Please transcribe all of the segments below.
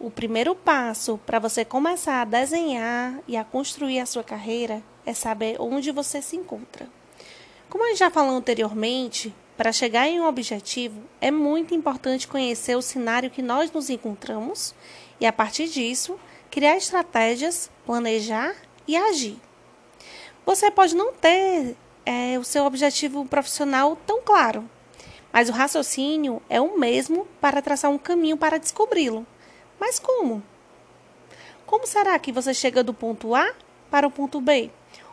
o primeiro passo para você começar a desenhar e a construir a sua carreira é saber onde você se encontra. Como a gente já falou anteriormente, para chegar em um objetivo é muito importante conhecer o cenário que nós nos encontramos e, a partir disso, criar estratégias, planejar e agir. Você pode não ter é, o seu objetivo profissional tão claro, mas o raciocínio é o mesmo para traçar um caminho para descobri-lo. Mas como? Como será que você chega do ponto A para o ponto B?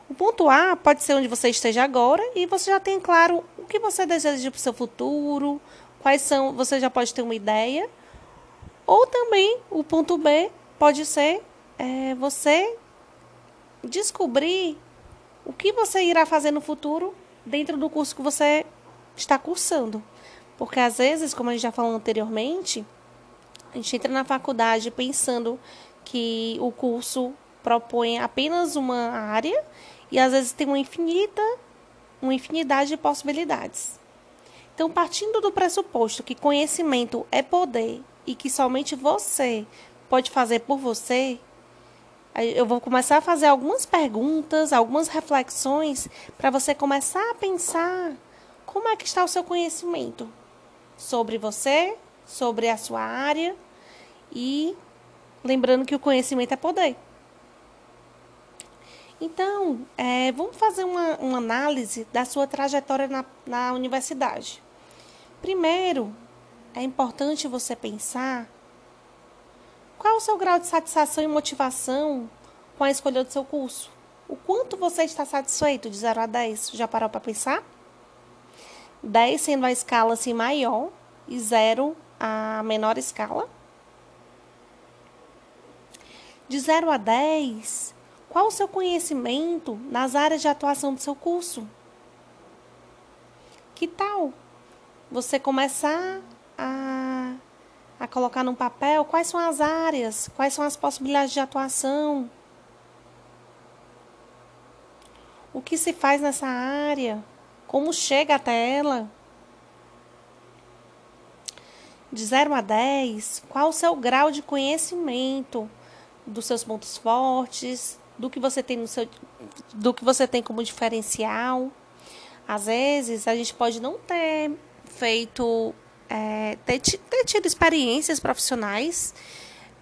O ponto A pode ser onde você esteja agora e você já tem claro o que você deseja para o seu futuro, quais são, você já pode ter uma ideia. Ou também o ponto B pode ser é, você descobrir o que você irá fazer no futuro dentro do curso que você está cursando. Porque às vezes, como a gente já falou anteriormente, a gente entra na faculdade pensando que o curso propõe apenas uma área e às vezes tem uma infinita, uma infinidade de possibilidades. Então, partindo do pressuposto que conhecimento é poder e que somente você pode fazer por você, eu vou começar a fazer algumas perguntas, algumas reflexões para você começar a pensar como é que está o seu conhecimento sobre você, sobre a sua área e lembrando que o conhecimento é poder. Então, é, vamos fazer uma, uma análise da sua trajetória na, na universidade. Primeiro, é importante você pensar qual é o seu grau de satisfação e motivação com a escolha do seu curso. O quanto você está satisfeito de 0 a 10? Já parou para pensar? 10 sendo a escala assim maior e 0 a menor escala. De 0 a 10, qual o seu conhecimento nas áreas de atuação do seu curso? Que tal você começar a, a colocar no papel quais são as áreas, quais são as possibilidades de atuação? O que se faz nessa área? Como chega até ela? De 0 a 10, qual o seu grau de conhecimento? Dos seus pontos fortes, do que você tem no seu do que você tem como diferencial. Às vezes a gente pode não ter feito é, ter, ter tido experiências profissionais,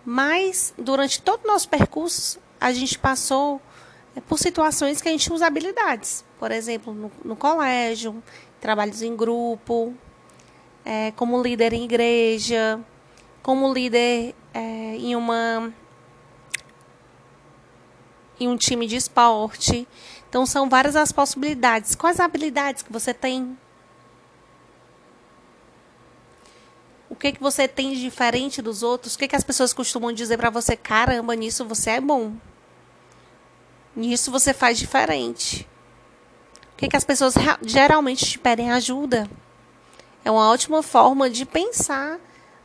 mas durante todo o nosso percurso a gente passou é, por situações que a gente usa habilidades. Por exemplo, no, no colégio, trabalhos em grupo, é, como líder em igreja, como líder é, em uma em um time de esporte. Então são várias as possibilidades. Quais habilidades que você tem? O que que você tem de diferente dos outros? O que que as pessoas costumam dizer para você? Caramba, nisso você é bom. Nisso você faz diferente. O que que as pessoas geralmente te pedem ajuda? É uma ótima forma de pensar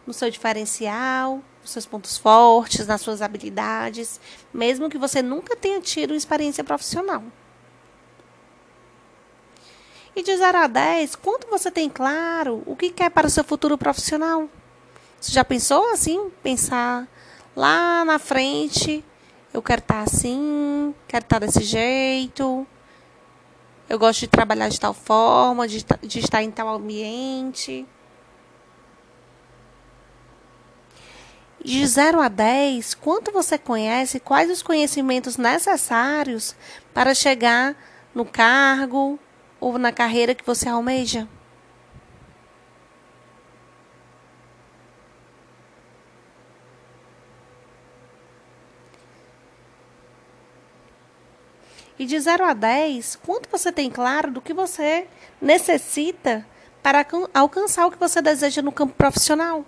no seu diferencial, seus pontos fortes, nas suas habilidades, mesmo que você nunca tenha tido experiência profissional. E de 0 a 10, quanto você tem claro o que quer para o seu futuro profissional? Você já pensou assim? Pensar lá na frente, eu quero estar assim, quero estar desse jeito, eu gosto de trabalhar de tal forma, de, de estar em tal ambiente. De 0 a 10, quanto você conhece, quais os conhecimentos necessários para chegar no cargo ou na carreira que você almeja? E de 0 a 10, quanto você tem claro do que você necessita para alcançar o que você deseja no campo profissional?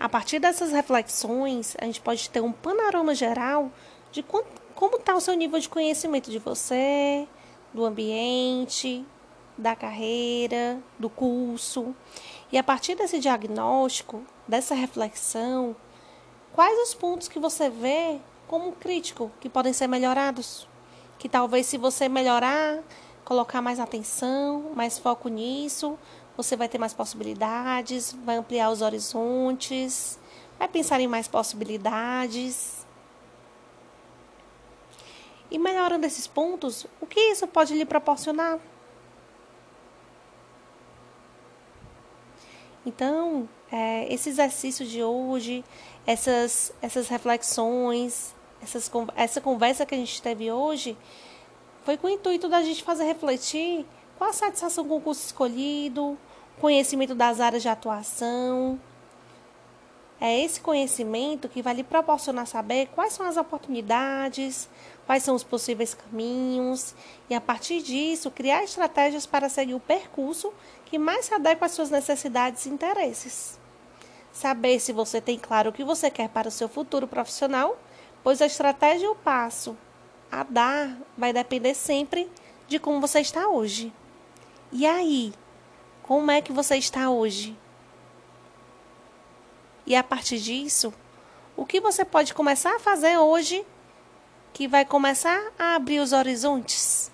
A partir dessas reflexões, a gente pode ter um panorama geral de como está o seu nível de conhecimento de você, do ambiente, da carreira, do curso. E a partir desse diagnóstico, dessa reflexão, quais os pontos que você vê como crítico que podem ser melhorados? Que talvez, se você melhorar, colocar mais atenção, mais foco nisso, você vai ter mais possibilidades, vai ampliar os horizontes, Vai pensar em mais possibilidades. E melhorando esses pontos, o que isso pode lhe proporcionar? Então, é, esse exercício de hoje, essas, essas reflexões, essas, essa conversa que a gente teve hoje, foi com o intuito da gente fazer refletir qual a satisfação com o curso escolhido, conhecimento das áreas de atuação. É esse conhecimento que vai lhe proporcionar saber quais são as oportunidades, quais são os possíveis caminhos e, a partir disso, criar estratégias para seguir o percurso que mais se adequa às suas necessidades e interesses. Saber se você tem claro o que você quer para o seu futuro profissional, pois a estratégia e o passo a dar vai depender sempre de como você está hoje. E aí, como é que você está hoje? E a partir disso, o que você pode começar a fazer hoje que vai começar a abrir os horizontes?